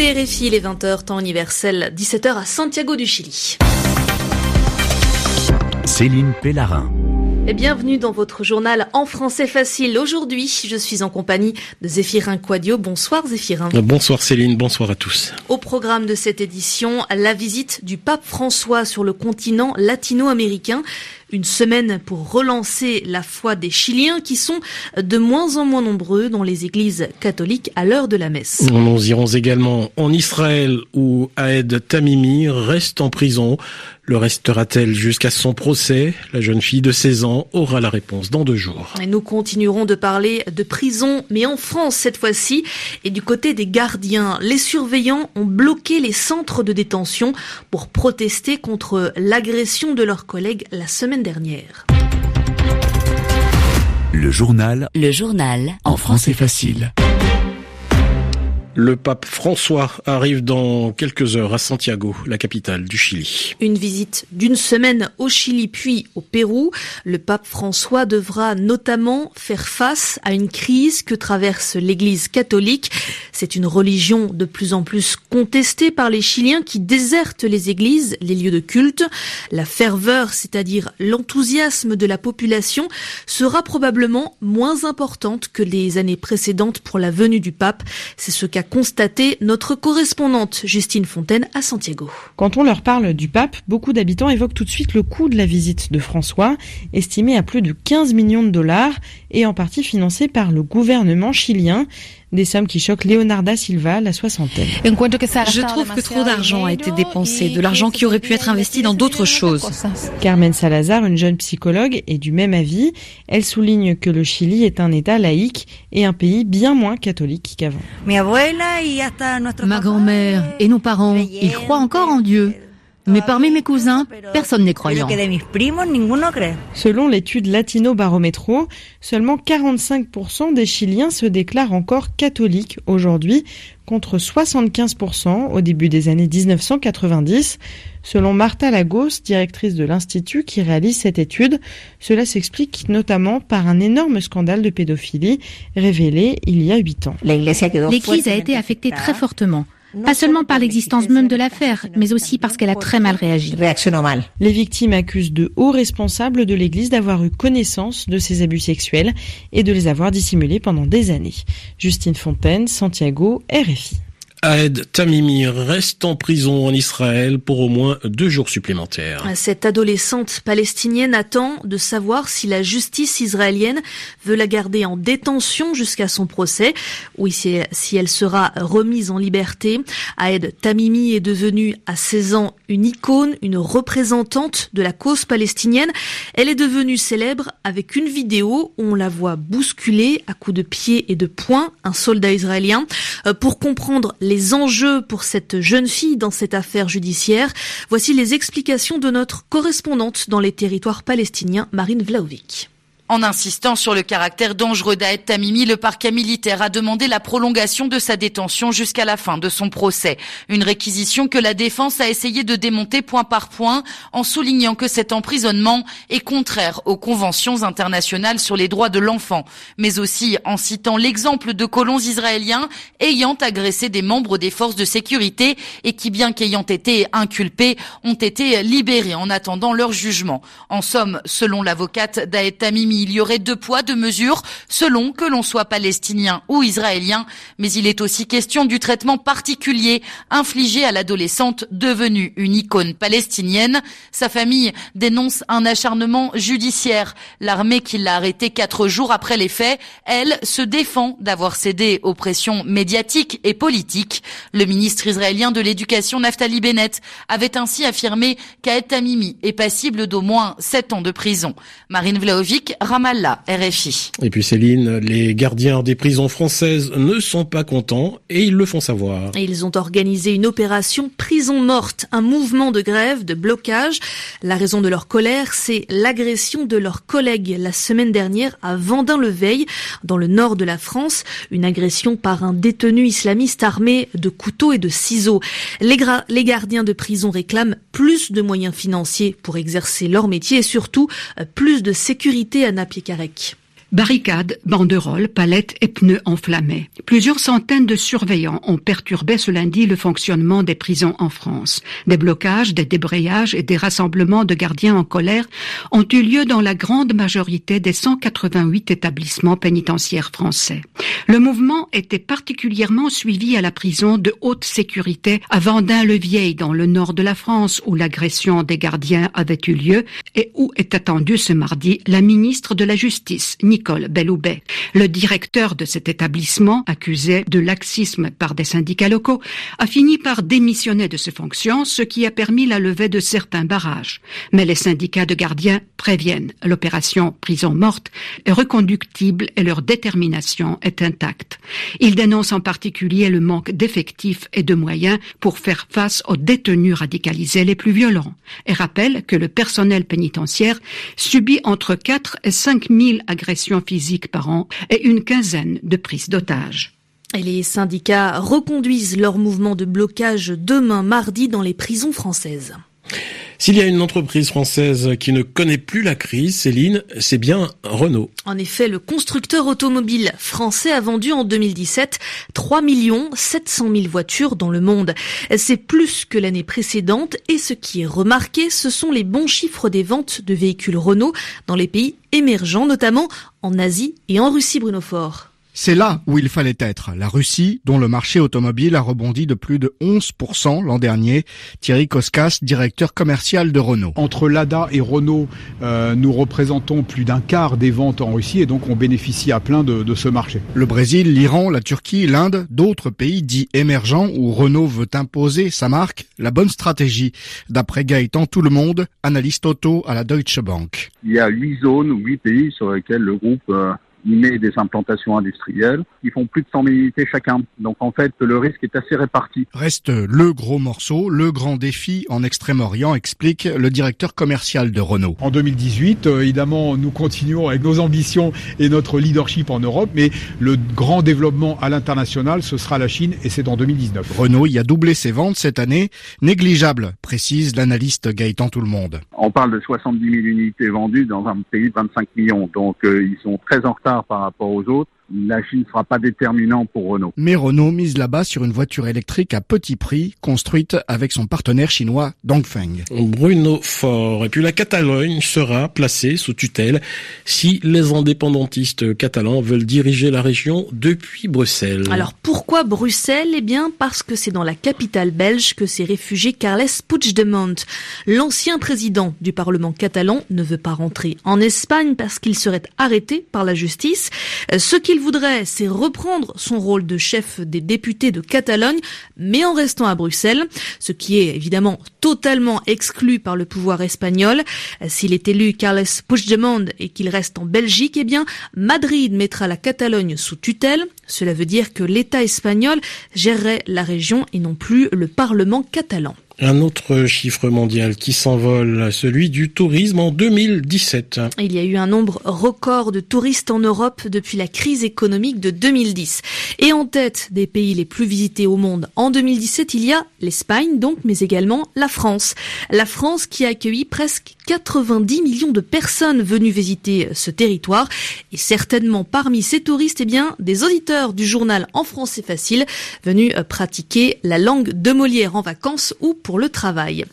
écoutez RFI, les 20h, temps universel, 17h à Santiago du Chili. Céline Pellarin. Et bienvenue dans votre journal en français facile. Aujourd'hui, je suis en compagnie de Zéphirin Quadio. Bonsoir Zéphirin. Bonsoir Céline, bonsoir à tous. Au programme de cette édition, la visite du pape François sur le continent latino-américain. Une semaine pour relancer la foi des Chiliens qui sont de moins en moins nombreux dans les églises catholiques à l'heure de la messe. Nous irons également en Israël où Aed Tamimi reste en prison. Le restera-t-elle jusqu'à son procès? La jeune fille de 16 ans aura la réponse dans deux jours. Et nous continuerons de parler de prison, mais en France cette fois-ci. Et du côté des gardiens, les surveillants ont bloqué les centres de détention pour protester contre l'agression de leurs collègues la semaine dernière. Le journal. Le journal. En français facile. Le pape François arrive dans quelques heures à Santiago, la capitale du Chili. Une visite d'une semaine au Chili puis au Pérou. Le pape François devra notamment faire face à une crise que traverse l'Église catholique. C'est une religion de plus en plus contestée par les Chiliens qui désertent les églises, les lieux de culte. La ferveur, c'est-à-dire l'enthousiasme de la population, sera probablement moins importante que les années précédentes pour la venue du pape. Constaté notre correspondante Justine Fontaine à Santiago. Quand on leur parle du pape, beaucoup d'habitants évoquent tout de suite le coût de la visite de François, estimé à plus de 15 millions de dollars et en partie financé par le gouvernement chilien. Des sommes qui choquent Leonarda Silva, la soixantaine. Je trouve que trop d'argent a été dépensé, de l'argent qui aurait pu être investi dans d'autres choses. Carmen Salazar, une jeune psychologue, est du même avis. Elle souligne que le Chili est un État laïque et un pays bien moins catholique qu'avant. Ma grand-mère et nos parents, ils croient encore en Dieu. Mais parmi mes cousins, personne n'est croyant. Selon l'étude Latino Barometro, seulement 45% des Chiliens se déclarent encore catholiques aujourd'hui, contre 75% au début des années 1990. Selon Martha Lagos, directrice de l'Institut qui réalise cette étude, cela s'explique notamment par un énorme scandale de pédophilie révélé il y a huit ans. L'Église a été affectée très fortement. Pas seulement par l'existence même de l'affaire, mais aussi parce qu'elle a très mal réagi. Les victimes accusent de hauts responsables de l'Église d'avoir eu connaissance de ces abus sexuels et de les avoir dissimulés pendant des années. Justine Fontaine, Santiago, RFI. Aed Tamimi reste en prison en Israël pour au moins deux jours supplémentaires. Cette adolescente palestinienne attend de savoir si la justice israélienne veut la garder en détention jusqu'à son procès ou si elle sera remise en liberté. Aed Tamimi est devenue à 16 ans une icône, une représentante de la cause palestinienne. Elle est devenue célèbre avec une vidéo où on la voit bousculer à coups de pied et de poing un soldat israélien. Euh, pour comprendre les enjeux pour cette jeune fille dans cette affaire judiciaire. Voici les explications de notre correspondante dans les territoires palestiniens, Marine Vlaovic. En insistant sur le caractère dangereux d'Aed Tamimi, le parquet militaire a demandé la prolongation de sa détention jusqu'à la fin de son procès. Une réquisition que la défense a essayé de démonter point par point en soulignant que cet emprisonnement est contraire aux conventions internationales sur les droits de l'enfant, mais aussi en citant l'exemple de colons israéliens ayant agressé des membres des forces de sécurité et qui, bien qu'ayant été inculpés, ont été libérés en attendant leur jugement. En somme, selon l'avocate d'Aed Tamimi, il y aurait deux poids, deux mesures, selon que l'on soit palestinien ou israélien, mais il est aussi question du traitement particulier infligé à l'adolescente devenue une icône palestinienne. Sa famille dénonce un acharnement judiciaire. L'armée qui l'a arrêtée quatre jours après les faits, elle, se défend d'avoir cédé aux pressions médiatiques et politiques. Le ministre israélien de l'Éducation, Naftali Bennett, avait ainsi affirmé qu'Aed Tamimi est passible d'au moins sept ans de prison. Marine Ramallah, RFI. Et puis Céline, les gardiens des prisons françaises ne sont pas contents et ils le font savoir. ils ont organisé une opération prison morte, un mouvement de grève, de blocage. La raison de leur colère, c'est l'agression de leurs collègues la semaine dernière à Vendin-le-Veil, dans le nord de la France. Une agression par un détenu islamiste armé de couteaux et de ciseaux. Les, les gardiens de prison réclament plus de moyens financiers pour exercer leur métier et surtout euh, plus de sécurité à Napier-Carec. Barricades, banderoles, palettes et pneus enflammés. Plusieurs centaines de surveillants ont perturbé ce lundi le fonctionnement des prisons en France. Des blocages, des débrayages et des rassemblements de gardiens en colère ont eu lieu dans la grande majorité des 188 établissements pénitentiaires français. Le mouvement était particulièrement suivi à la prison de haute sécurité à Vendin-le-Vieil dans le nord de la France où l'agression des gardiens avait eu lieu et où est attendue ce mardi la ministre de la Justice, Nicole Belloubet. Le directeur de cet établissement, accusé de laxisme par des syndicats locaux, a fini par démissionner de ses fonctions, ce qui a permis la levée de certains barrages. Mais les syndicats de gardiens préviennent. L'opération prison morte est reconductible et leur détermination est intacte. Ils dénoncent en particulier le manque d'effectifs et de moyens pour faire face aux détenus radicalisés les plus violents et rappellent que le personnel pénitentiaire subit entre 4 et 5 000 agressions physiques par an et une quinzaine de prises d'otages. Et les syndicats reconduisent leur mouvement de blocage demain mardi dans les prisons françaises. S'il y a une entreprise française qui ne connaît plus la crise, Céline, c'est bien Renault. En effet, le constructeur automobile français a vendu en 2017 3 700 000 voitures dans le monde. C'est plus que l'année précédente et ce qui est remarqué, ce sont les bons chiffres des ventes de véhicules Renault dans les pays émergents, notamment en Asie et en Russie, Bruno Fort. C'est là où il fallait être, la Russie, dont le marché automobile a rebondi de plus de 11% l'an dernier. Thierry Koskas, directeur commercial de Renault. Entre Lada et Renault, euh, nous représentons plus d'un quart des ventes en Russie et donc on bénéficie à plein de, de ce marché. Le Brésil, l'Iran, la Turquie, l'Inde, d'autres pays dits émergents où Renault veut imposer sa marque, la bonne stratégie. D'après Gaëtan Tout le Monde, analyste auto à la Deutsche Bank. Il y a huit zones ou huit pays sur lesquels le groupe euh, il met des implantations industrielles qui font plus de 100 000 unités chacun. Donc en fait, le risque est assez réparti. Reste le gros morceau, le grand défi en Extrême-Orient, explique le directeur commercial de Renault. En 2018, euh, évidemment, nous continuons avec nos ambitions et notre leadership en Europe, mais le grand développement à l'international, ce sera la Chine et c'est en 2019. Renault y a doublé ses ventes cette année, négligeable, précise l'analyste Gaëtan Tout le Monde. On parle de 70 000 unités vendues dans un pays de 25 millions, donc euh, ils sont très en retard par rapport aux autres la Chine ne sera pas déterminant pour Renault. Mais Renault mise là-bas sur une voiture électrique à petit prix, construite avec son partenaire chinois Dongfeng. Bruno Fort. Et puis la Catalogne sera placée sous tutelle si les indépendantistes catalans veulent diriger la région depuis Bruxelles. Alors pourquoi Bruxelles? Eh bien parce que c'est dans la capitale belge que s'est réfugié Carles Puigdemont. L'ancien président du Parlement catalan ne veut pas rentrer en Espagne parce qu'il serait arrêté par la justice. Ce qu'il voudrait, c'est reprendre son rôle de chef des députés de Catalogne, mais en restant à Bruxelles, ce qui est évidemment totalement exclu par le pouvoir espagnol. S'il est élu Carles Puigdemont et qu'il reste en Belgique, eh bien, Madrid mettra la Catalogne sous tutelle. Cela veut dire que l'État espagnol gérerait la région et non plus le Parlement catalan. Un autre chiffre mondial qui s'envole, celui du tourisme en 2017. Il y a eu un nombre record de touristes en Europe depuis la crise économique de 2010. Et en tête des pays les plus visités au monde en 2017, il y a l'Espagne donc, mais également la France. La France qui a accueilli presque 90 millions de personnes venues visiter ce territoire. Et certainement parmi ces touristes, eh bien, des auditeurs du journal En français facile venus pratiquer la langue de Molière en vacances ou pour le travail.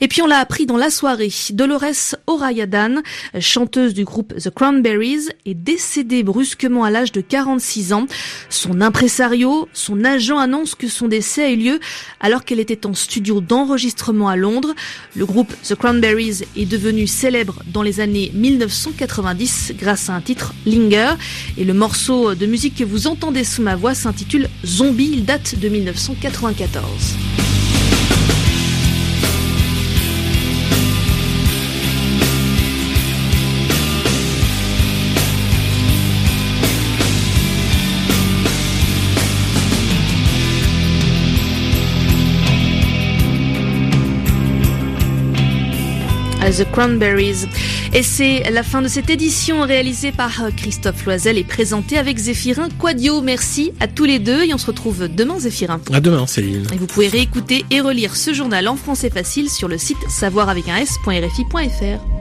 Et puis on l'a appris dans la soirée, Dolores O'Riordan, chanteuse du groupe The Cranberries, est décédée brusquement à l'âge de 46 ans. Son impresario, son agent annonce que son décès a eu lieu alors qu'elle était en studio d'enregistrement à Londres. Le groupe The Cranberries est devenu célèbre dans les années 1990 grâce à un titre Linger et le morceau de musique que vous entendez sous ma voix s'intitule Zombie, il date de 1994. The Cranberries. Et c'est la fin de cette édition réalisée par Christophe Loisel et présentée avec Zéphirin Quadio. Merci à tous les deux et on se retrouve demain Zéphirin. À demain Céline. Et vous pouvez réécouter et relire ce journal en français facile sur le site savoir avec un s.rfi.fr.